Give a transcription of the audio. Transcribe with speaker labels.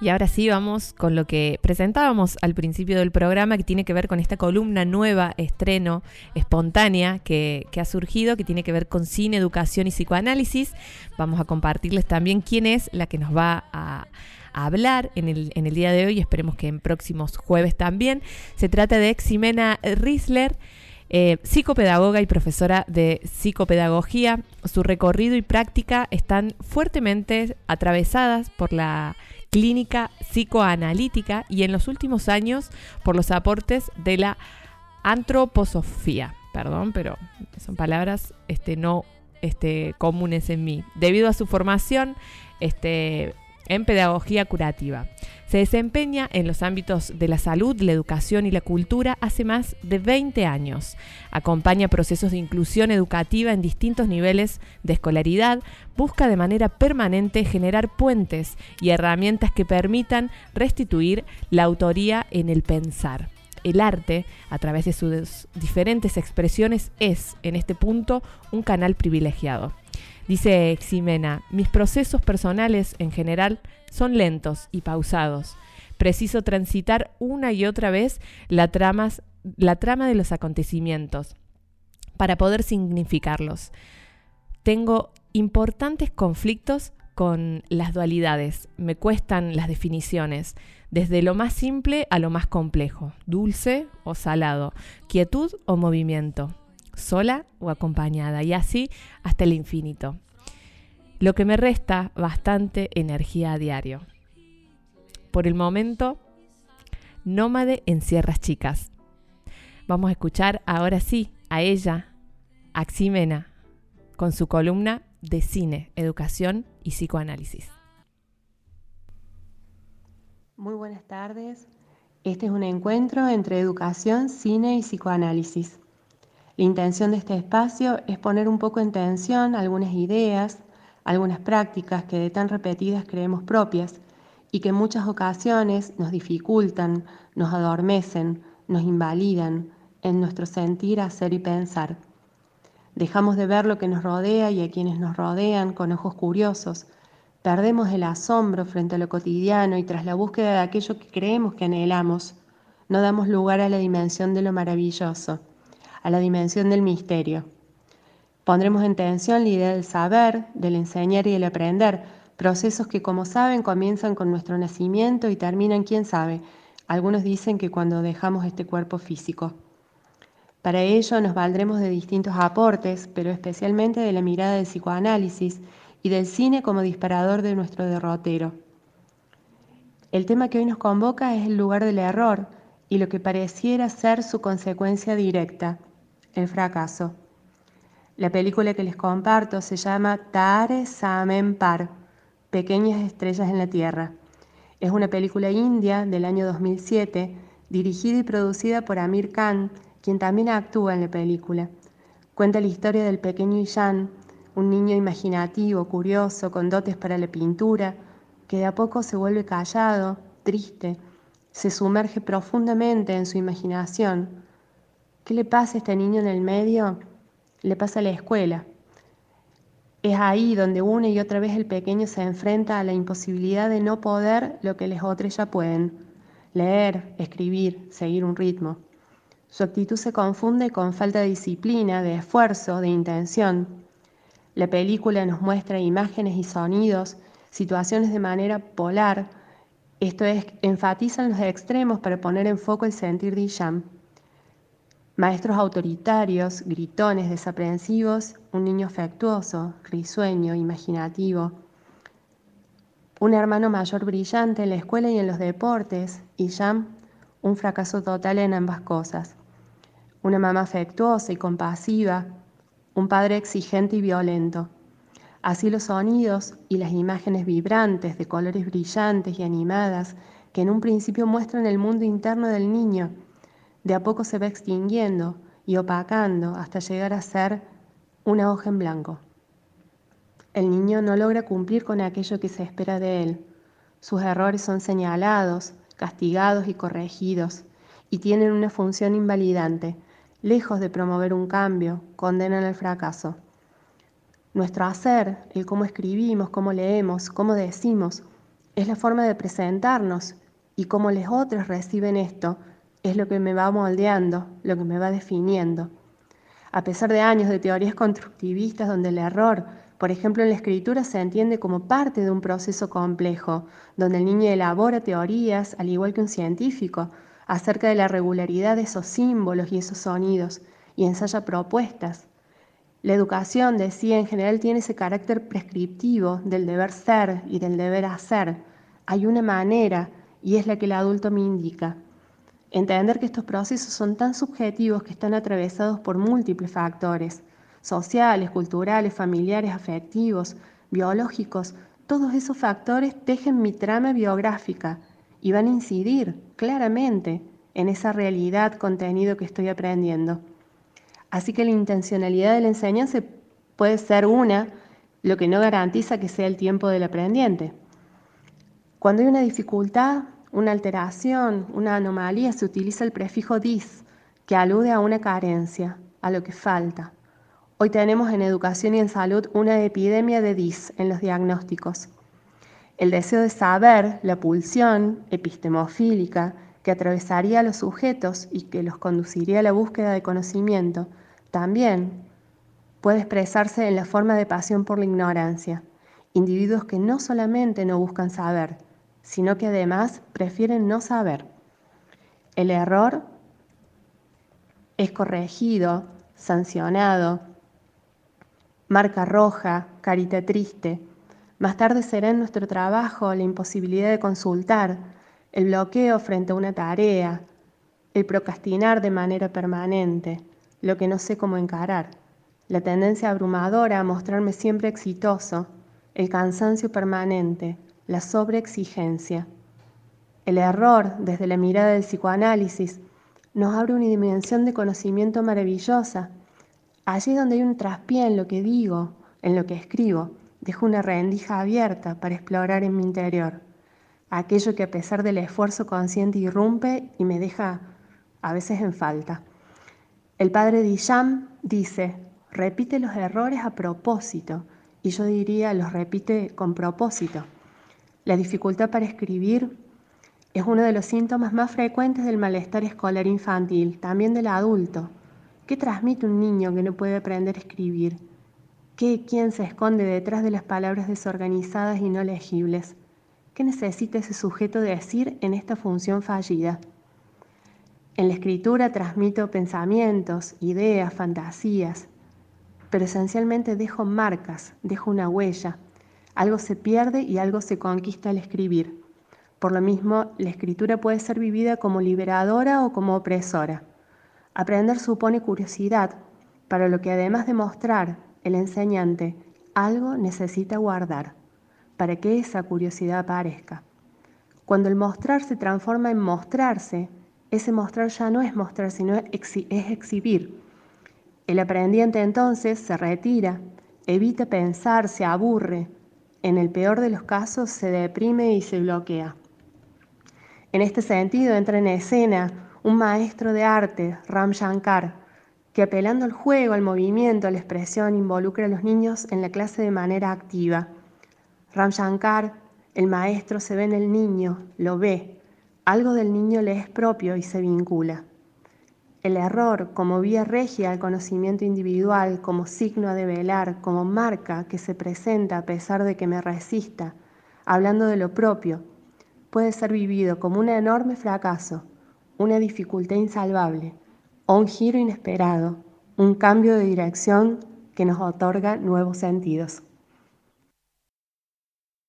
Speaker 1: Y ahora sí vamos con lo que presentábamos al principio del programa, que tiene que ver con esta columna nueva, estreno, espontánea, que, ha surgido, que tiene que ver con cine, educación y psicoanálisis. Vamos a compartirles también quién es la que nos va a, hablar en el, en el día de hoy, esperemos que en próximos jueves también. Se trata de Ximena Risler. Eh, psicopedagoga y profesora de psicopedagogía. Su recorrido y práctica están fuertemente atravesadas por la clínica psicoanalítica y en los últimos años por los aportes de la antroposofía. Perdón, pero son palabras este, no este, comunes en mí. Debido a su formación este, en pedagogía curativa. Se desempeña en los ámbitos de la salud, la educación y la cultura hace más de 20 años. Acompaña procesos de inclusión educativa en distintos niveles de escolaridad, busca de manera permanente generar puentes y herramientas que permitan restituir la autoría en el pensar. El arte, a través de sus diferentes expresiones, es, en este punto, un canal privilegiado. Dice Ximena, mis procesos personales en general son lentos y pausados. Preciso transitar una y otra vez la, la trama de los acontecimientos para poder significarlos. Tengo importantes conflictos con las dualidades, me cuestan las definiciones, desde lo más simple a lo más complejo, dulce o salado, quietud o movimiento, sola o acompañada, y así hasta el infinito. Lo que me resta bastante energía a diario. Por el momento, nómade en Sierras Chicas. Vamos a escuchar ahora sí a ella, Aximena, con su columna de cine, educación y psicoanálisis.
Speaker 2: Muy buenas tardes. Este es un encuentro entre educación, cine y psicoanálisis. La intención de este espacio es poner un poco en tensión algunas ideas, algunas prácticas que de tan repetidas creemos propias y que en muchas ocasiones nos dificultan, nos adormecen, nos invalidan en nuestro sentir, hacer y pensar. Dejamos de ver lo que nos rodea y a quienes nos rodean con ojos curiosos. Perdemos el asombro frente a lo cotidiano y tras la búsqueda de aquello que creemos que anhelamos, no damos lugar a la dimensión de lo maravilloso a la dimensión del misterio. Pondremos en tensión la idea del saber, del enseñar y del aprender, procesos que como saben comienzan con nuestro nacimiento y terminan, quién sabe, algunos dicen que cuando dejamos este cuerpo físico. Para ello nos valdremos de distintos aportes, pero especialmente de la mirada del psicoanálisis y del cine como disparador de nuestro derrotero. El tema que hoy nos convoca es el lugar del error y lo que pareciera ser su consecuencia directa, el fracaso. La película que les comparto se llama Tare Samen Par, Pequeñas Estrellas en la Tierra. Es una película india del año 2007, dirigida y producida por Amir Khan, quien también actúa en la película. Cuenta la historia del pequeño Ishan, un niño imaginativo, curioso, con dotes para la pintura, que de a poco se vuelve callado, triste, se sumerge profundamente en su imaginación ¿Qué le pasa a este niño en el medio? Le pasa a la escuela. Es ahí donde una y otra vez el pequeño se enfrenta a la imposibilidad de no poder lo que los otros ya pueden, leer, escribir, seguir un ritmo. Su actitud se confunde con falta de disciplina, de esfuerzo, de intención. La película nos muestra imágenes y sonidos, situaciones de manera polar, esto es, enfatizan los extremos para poner en foco el sentir de Isham. Maestros autoritarios, gritones, desaprensivos, un niño afectuoso, risueño, imaginativo. Un hermano mayor brillante en la escuela y en los deportes, y Jam, un fracaso total en ambas cosas. Una mamá afectuosa y compasiva, un padre exigente y violento. Así los sonidos y las imágenes vibrantes de colores brillantes y animadas que en un principio muestran el mundo interno del niño de a poco se va extinguiendo y opacando hasta llegar a ser una hoja en blanco. El niño no logra cumplir con aquello que se espera de él. Sus errores son señalados, castigados y corregidos, y tienen una función invalidante. Lejos de promover un cambio, condenan el fracaso. Nuestro hacer, el cómo escribimos, cómo leemos, cómo decimos, Es la forma de presentarnos y cómo los otros reciben esto es lo que me va moldeando, lo que me va definiendo. A pesar de años de teorías constructivistas donde el error, por ejemplo en la escritura, se entiende como parte de un proceso complejo, donde el niño elabora teorías, al igual que un científico, acerca de la regularidad de esos símbolos y esos sonidos, y ensaya propuestas. La educación, decía, en general tiene ese carácter prescriptivo del deber ser y del deber hacer. Hay una manera, y es la que el adulto me indica. Entender que estos procesos son tan subjetivos que están atravesados por múltiples factores, sociales, culturales, familiares, afectivos, biológicos, todos esos factores tejen mi trama biográfica y van a incidir claramente en esa realidad contenido que estoy aprendiendo. Así que la intencionalidad de la enseñanza puede ser una, lo que no garantiza que sea el tiempo del aprendiente. Cuando hay una dificultad, una alteración, una anomalía, se utiliza el prefijo dis, que alude a una carencia, a lo que falta. Hoy tenemos en educación y en salud una epidemia de dis en los diagnósticos. El deseo de saber, la pulsión epistemofílica que atravesaría a los sujetos y que los conduciría a la búsqueda de conocimiento, también puede expresarse en la forma de pasión por la ignorancia. Individuos que no solamente no buscan saber, sino que además prefieren no saber. El error es corregido, sancionado, marca roja, carita triste. Más tarde será en nuestro trabajo la imposibilidad de consultar, el bloqueo frente a una tarea, el procrastinar de manera permanente, lo que no sé cómo encarar, la tendencia abrumadora a mostrarme siempre exitoso, el cansancio permanente, la sobreexigencia. El error, desde la mirada del psicoanálisis, nos abre una dimensión de conocimiento maravillosa. Allí donde hay un traspié en lo que digo, en lo que escribo, dejo una rendija abierta para explorar en mi interior. Aquello que a pesar del esfuerzo consciente irrumpe y me deja a veces en falta. El padre Dijam dice, repite los errores a propósito, y yo diría, los repite con propósito. La dificultad para escribir es uno de los síntomas más frecuentes del malestar escolar infantil, también del adulto. ¿Qué transmite un niño que no puede aprender a escribir? ¿Qué, quién se esconde detrás de las palabras desorganizadas y no legibles? ¿Qué necesita ese sujeto decir en esta función fallida? En la escritura transmito pensamientos, ideas, fantasías, pero esencialmente dejo marcas, dejo una huella, algo se pierde y algo se conquista al escribir. Por lo mismo, la escritura puede ser vivida como liberadora o como opresora. Aprender supone curiosidad, para lo que además de mostrar el enseñante, algo necesita guardar, para que esa curiosidad aparezca. Cuando el mostrar se transforma en mostrarse, ese mostrar ya no es mostrar, sino es exhibir. El aprendiente entonces se retira, evita pensar, se aburre, en el peor de los casos se deprime y se bloquea. En este sentido entra en escena un maestro de arte, Ram Shankar, que apelando al juego, al movimiento, a la expresión, involucra a los niños en la clase de manera activa. Ram Shankar, el maestro, se ve en el niño, lo ve, algo del niño le es propio y se vincula. El error como vía regia al conocimiento individual, como signo a develar, como marca que se presenta a pesar de que me resista, hablando de lo propio, puede ser vivido como un enorme fracaso, una dificultad insalvable o un giro inesperado, un cambio de dirección que nos otorga nuevos sentidos.